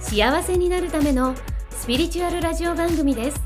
幸せになるためのスピリチュアルラジオ番組です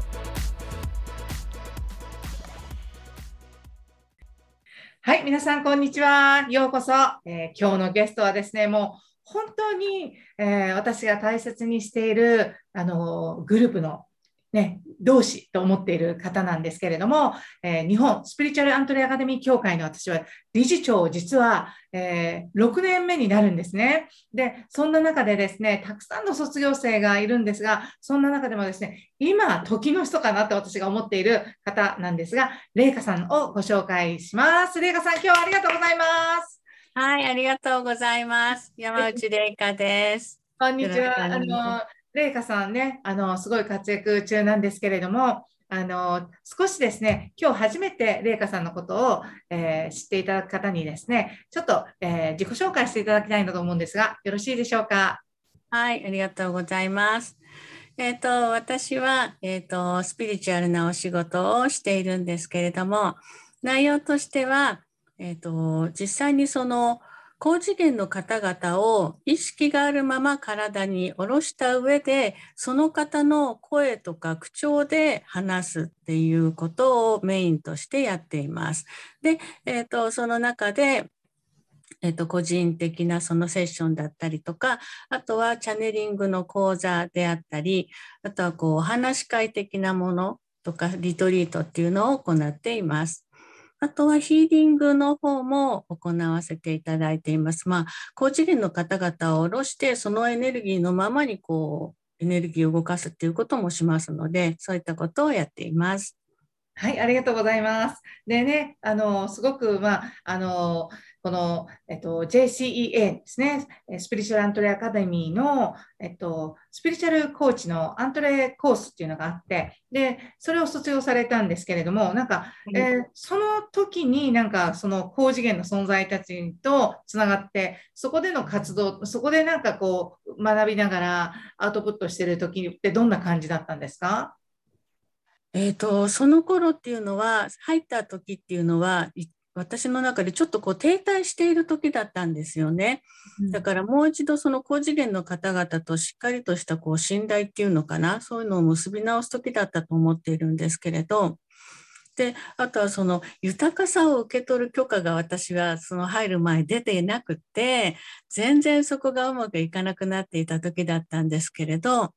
はい、皆さん、こんにちは。ようこそ。えー、今日のゲストはですね、もう本当に、えー、私が大切にしているあのグループのね、同志と思っている方なんですけれども、えー、日本スピリチュアルアントレアカデミー協会の私は理事長を実は、えー、6年目になるんですね。で、そんな中でですね、たくさんの卒業生がいるんですが、そんな中でもですね、今、時の人かなと私が思っている方なんですが、レイカさんをご紹介します。レイカさん、今日はありがとうございます。はい、ありがとうございます。山内レイカです。こんにちは。あのレイカさんね、あの、すごい活躍中なんですけれども、あの、少しですね、今日初めてレイカさんのことを、えー、知っていただく方にですね、ちょっと、えー、自己紹介していただきたいなと思うんですが、よろしいでしょうか？はい、ありがとうございます。えっ、ー、と、私は、えっ、と、スピリチュアルなお仕事をしているんですけれども、内容としては、えっ、と、実際にその、高次元の方々を意識があるまま体に下ろした上でその方の声とか口調で話すっていうことをメインとしてやっています。で、えーと、その中でえっと、個人的なそのセッションだったりとか、あとはチャネリングの講座であったり、あとはこう、話し会的なものとか、リトリートっていうのを行っています。あとはヒーリングの方も行わせていただいています。まあ、高次元の方々を下ろして、そのエネルギーのままにこう、エネルギーを動かすっていうこともしますので、そういったことをやっています。はい、ありがとうございます。でね、あの、すごく、まあ、あの、この、えっと、JCEA ですね、スピリチュアルアントレアカデミーの、えっと、スピリチュアルコーチのアントレコースっていうのがあって、で、それを卒業されたんですけれども、なんか、えー、その時になんか、その高次元の存在たちとつながって、そこでの活動、そこでなんかこう、学びながらアウトプットしてる時ってどんな感じだったんですか？えーと、その頃っていうのは入った時っていうのは私の中でちょっとこう停滞している時だったんですよね。だからもう一度その高次元の方々としっかりとしたこう信頼っていうのかなそういうのを結び直す時だったと思っているんですけれど。であとはその豊かさを受け取る許可が私はその入る前出ていなくて全然そこがうまくいかなくなっていた時だったんですけれど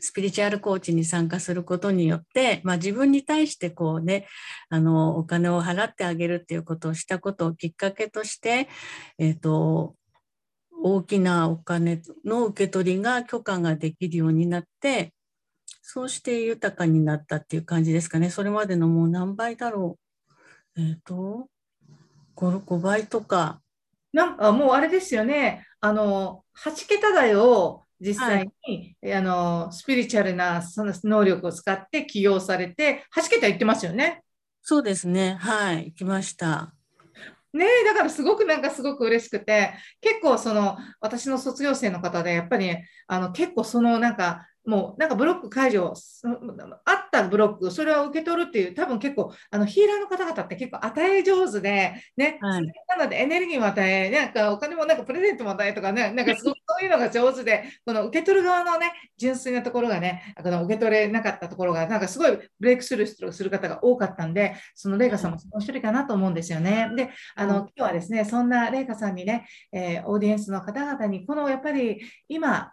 スピリチュアルコーチに参加することによって、まあ、自分に対してこうねあのお金を払ってあげるっていうことをしたことをきっかけとして、えーと、大きなお金の受け取りが許可ができるようになってそうして豊かになったっていう感じですかね。それまでのもう何倍だろう。えっ、ー、と 5, 5倍とか。なんかもうあれですよね。あの8桁台を実際に、はい、あのスピリチュアルなその能力を使って起用されて、8桁言ってますよね。そうですね。はい、行きました。ねだからすごくなんかすごく嬉しくて、結構その私の卒業生の方で、やっぱり、あの結構そのなんかもうなんかブロック解除、あったブロック、それを受け取るっていう、多分結構、あのヒーラーの方々って結構与え上手で、ね、はい、なのでエネルギーも与え、なんかお金もなんかプレゼントも与えとかね、なんかそういうのが上手で、この受け取る側のね、純粋なところがね、この受け取れなかったところが、なんかすごいブレイクスルーする方が多かったんで、そのレイカさんもその一人かなと思うんですよね。で、あの、今日はですね、そんなレイカさんにね、えー、オーディエンスの方々に、このやっぱり今、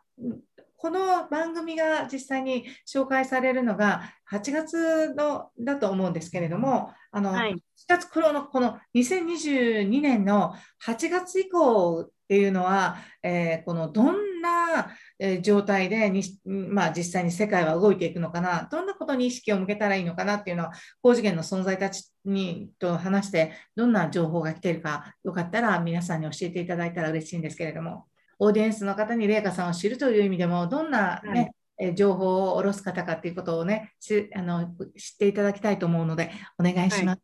この番組が実際に紹介されるのが8月のだと思うんですけれども、あの、はい、7月頃のこの2022年の8月以降っていうのは、えー、このどんな状態でに、まあ、実際に世界は動いていくのかな、どんなことに意識を向けたらいいのかなっていうのは、高次元の存在たちにと話して、どんな情報が来ているか、よかったら皆さんに教えていただいたら嬉しいんですけれども。オーディエンスの方に麗華さんを知るという意味でも、どんなね、はい、え情報を下ろす方かっていうことをねしあの知っていただきたいと思うのでお願いします。はい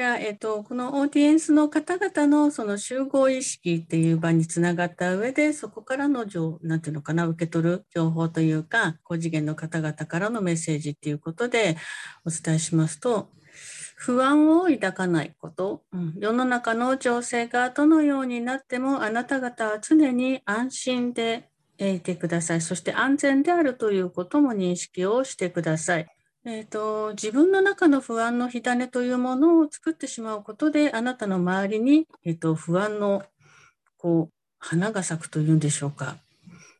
じゃあ、えっと、このオーディエンスの方々のその集合意識っていう場につながった上で、そこからの情、なんていうのかな、受け取る情報というか、高次元の方々からのメッセージっていうことでお伝えしますと、不安を抱かないこと、うん、世の中の情勢がどのようになってもあなた方は常に安心でいてください。そして安全であるということも認識をしてください。えーと、自分の中の不安の火種というものを作ってしまうことであなたの周りに、えーと、不安のこう花が咲くというんでしょうか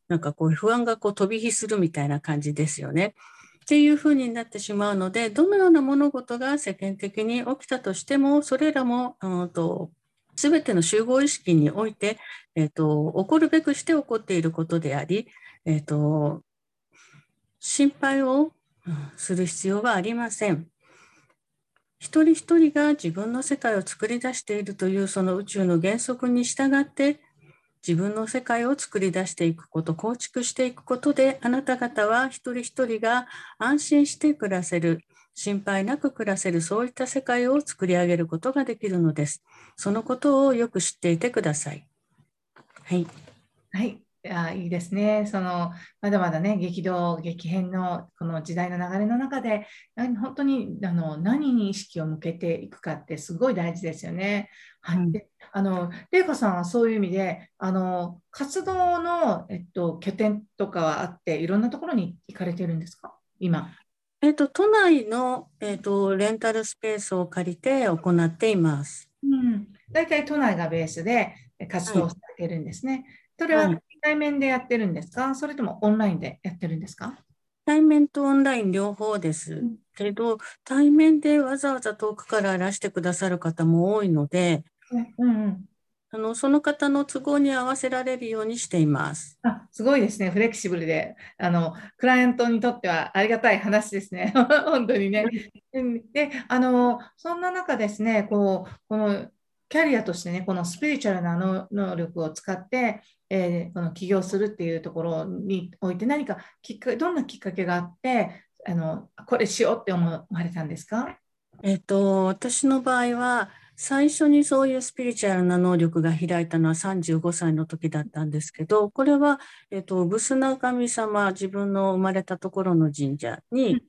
なんかこう不安がこう飛び火するみたいな感じですよね。っていうふうになってしまうのでどのような物事が世間的に起きたとしてもそれらも、うんと、全ての集合意識において、えーと、起こるべくして起こっていることであり、えーと心配をする必要はありません。一人一人が自分の世界を作り出しているというその宇宙の原則に従って自分の世界を作り出していくこと構築していくことであなた方は一人一人が安心して暮らせる心配なく暮らせるそういった世界を作り上げることができるのです。そのことをよく知っていてください。はい。はい。あいいですね。そのまだまだね、激動、激変のこの時代の流れの中で、本当にあの何に意識を向けていくかってすごい大事ですよね。はい、であの玲香さんはそういう意味で、あの活動の、えっと、拠点とかはあって、いろんなところに行かれてるんですか、今。えっと、都内の、えっと、レンタルスペースを借りて行っています。うん、大体都内がベースで活動されてるんですね。はい、それは対面でやってるんですか？それともオンラインでやってるんですか？対面とオンライン両方です。けど、対面でわざわざ遠くからいらしてくださる方も多いので、うんうん、あのその方の都合に合わせられるようにしています。あすごいですね、フレキシブルで。あの、クライアントにとってはありがたい話ですね、本当にね。であのそんな中ですねこう、このキャリアとしてね、このスピリチュアルな能力を使って、えー、この起業するっていうところにおいて何かきっかけどんなきっかけがあってあのこれしようって思われたんですか？えっと、私の場合は最初にそういうスピリチュアルな能力が開いたのは35歳の時だったんですけどこれは、えっと、ブスナ神様自分の生まれたところの神社に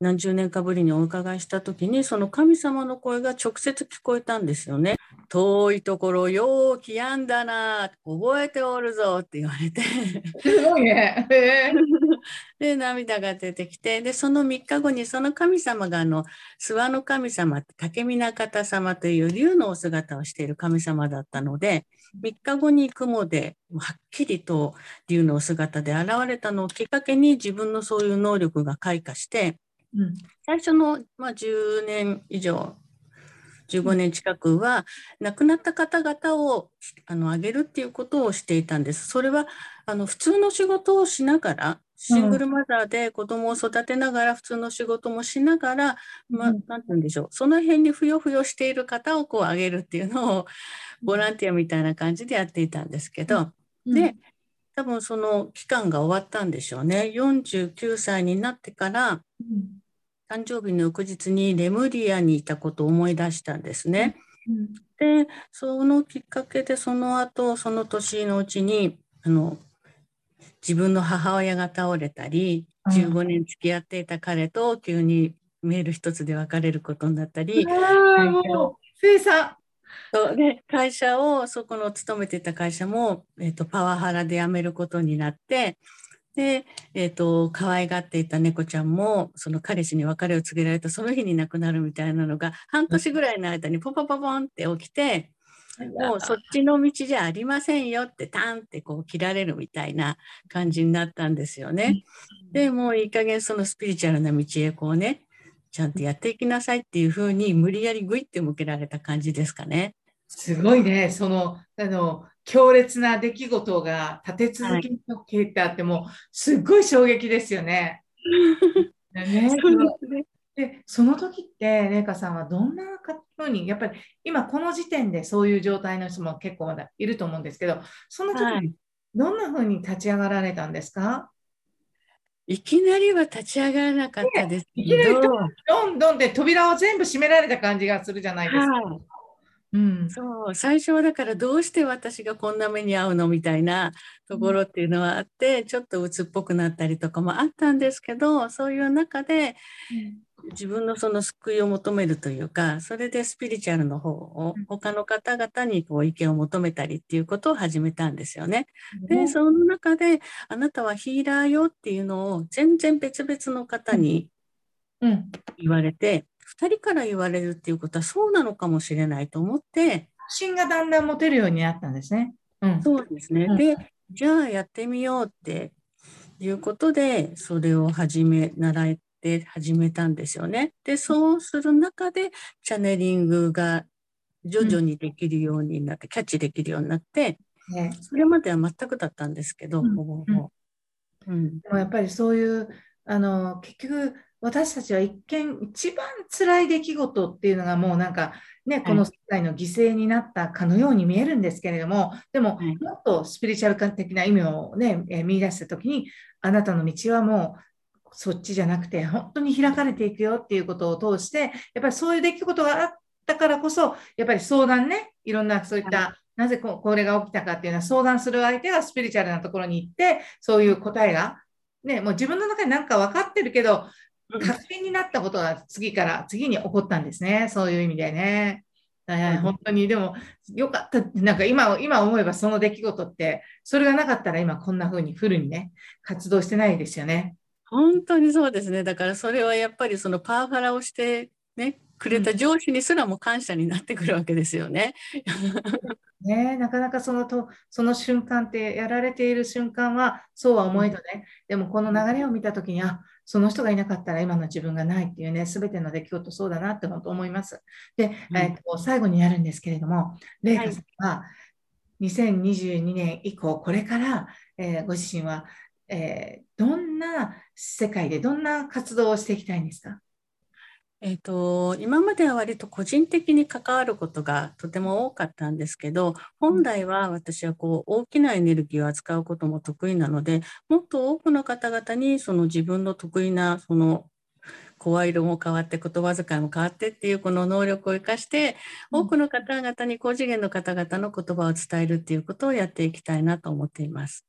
何十年かぶりにお伺いした時にその神様の声が直接聞こえたんですよね。遠いところようきやんだな覚えておるぞって言われて。すごいね。で涙が出てきて。でその3日後にその神様があの諏訪の神様竹見方様という竜のお姿をしている神様だったので3日後に雲ではっきりと竜のお姿で現れたのをきっかけに自分のそういう能力が開花してうん、最初の、まあ、10年以上15年近くは亡くなった方々をあの上げるっていうことをしていたんです。それはあの普通の仕事をしながらシングルマザーで子供を育てながら普通の仕事もしながら、まあ、て言うんでしょう。その辺にふよふよしている方をこう上げるっていうのをボランティアみたいな感じでやっていたんですけど、で多分その期間が終わったんでしょうね。49歳になってから、誕生日の翌日にレムリアにいたことを思い出したんですね。でそのきっかけでその後その年のうちにあの自分の母親が倒れたり15年付き合っていた彼と急にメール一つで別れることになったり。生産そうで会社をそこの勤めてた会社も、えーと、パワハラで辞めることになってで、えーと、可愛がっていた猫ちゃんもその彼氏に別れを告げられたその日に亡くなるみたいなのが半年ぐらいの間にポポポポンって起きて。もうそっちの道じゃありませんよってタンってこう切られるみたいな感じになったんですよね。でもういい加減そのスピリチュアルな道へこうねちゃんとやっていきなさいっていうふうに無理やりグイって向けられた感じですかね。すごいね、そのあの強烈な出来事が立て続けの経ってあっても、はい、すごい衝撃ですよね。ね でその時って麗華さんはどんなふうにやっぱり今この時点でそういう状態の人も結構まだいると思うんですけどその時にどんなふうに立ち上がられたんですか、いきなりは立ち上がらなかったですけど、いきなりどんどんで扉を全部閉められた感じがするじゃないですか。はいうん、そう最初はだからどうして私がこんな目に遭うのみたいなところっていうのはあって、ちょっと鬱っぽくなったりとかもあったんですけどそういう中で自分のその救いを求めるというかそれでスピリチュアルの方をうん。他の方々にこう意見を求めたりっていうことを始めたんですよね。でねその中であなたはヒーラーよっていうのを全然別々の方にうん、言われて2人から言われるっていうことはそうなのかもしれないと思って心がだんだん持てるようになったんですね。うん、そうですね。うんで、じゃあやってみようっていうことで、それを始め、習えて始めたんですよね。で、そうする中で、チャネリングが徐々にできるようになって、キャッチできるようになって、ねそれまでは全くだったんですけど、うんほぼほぼ。うん。でもやっぱりそういうあの結局私たちは一見一番辛い出来事っていうのがもうなんかねこの世界の犠牲になったかのように見えるんですけれどもでもはい。もっとスピリチュアル的な意味をね、えー見出した時にあなたの道はもうそっちじゃなくて本当に開かれていくよっていうことを通してやっぱりそういう出来事があったからこそやっぱり相談ねいろんなそういった、なぜここれが起きたかっていうのは相談する相手がスピリチュアルなところに行ってそういう答えがね、もう自分の中で何か分かってるけど、うん確信になったことが次から次に起こったんですね。そういう意味でね。本当に、でも、よかったなんか今、今思えばその出来事って、それがなかったら今こんな風にフルにね、活動してないですよね。本当にそうですね。だからそれはやっぱりそのパワハラをしてね、くれた上司にすらも感謝になってくるわけですよね。ね、なかなかそのとその瞬間ってやられている瞬間はそうは思えどね、でもこの流れを見たときに、あその人がいなかったら今の自分がないっていうね、すべての出来事そうだなって本当思います。で、うん。えっと最後になるんですけれども、レイカさんは2022年以降、これから、えーご自身は、えーどんな世界でどんな活動をしていきたいんですか？えっと、今までは割と個人的に関わることがとても多かったんですけど、本来は私はこう大きなエネルギーを扱うことも得意なので、もっと多くの方々にその自分の得意なその声色も変わって言葉遣いも変わってっていうこの能力を生かして、うん多くの方々に高次元の方々の言葉を伝えるっていうことをやっていきたいなと思っています。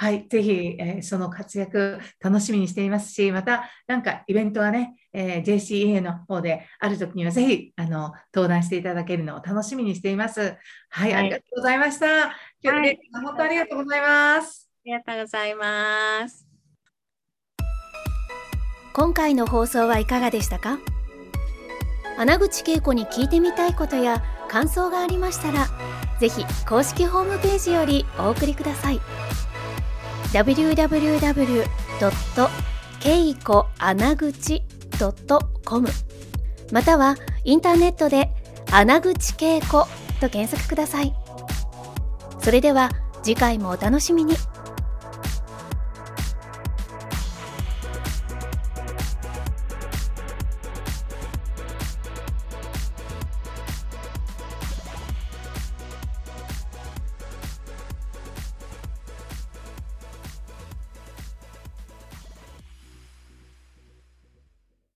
はい、ぜひ、えーその活躍楽しみにしていますし、またなんかイベントがね、えー JCA の方であるときにはぜひあの登壇していただけるのを楽しみにしています。はい、はいありがとうございました。今日、はい本当ありがとうございます。ありがとうございます。今回の放送はいかがでしたか？穴口恵子に聞いてみたいことや感想がありましたらぜひ公式ホームページよりお送りください www.keikoanaguchi.com またはインターネットで穴口恵子と検索ください。それでは次回もお楽しみに。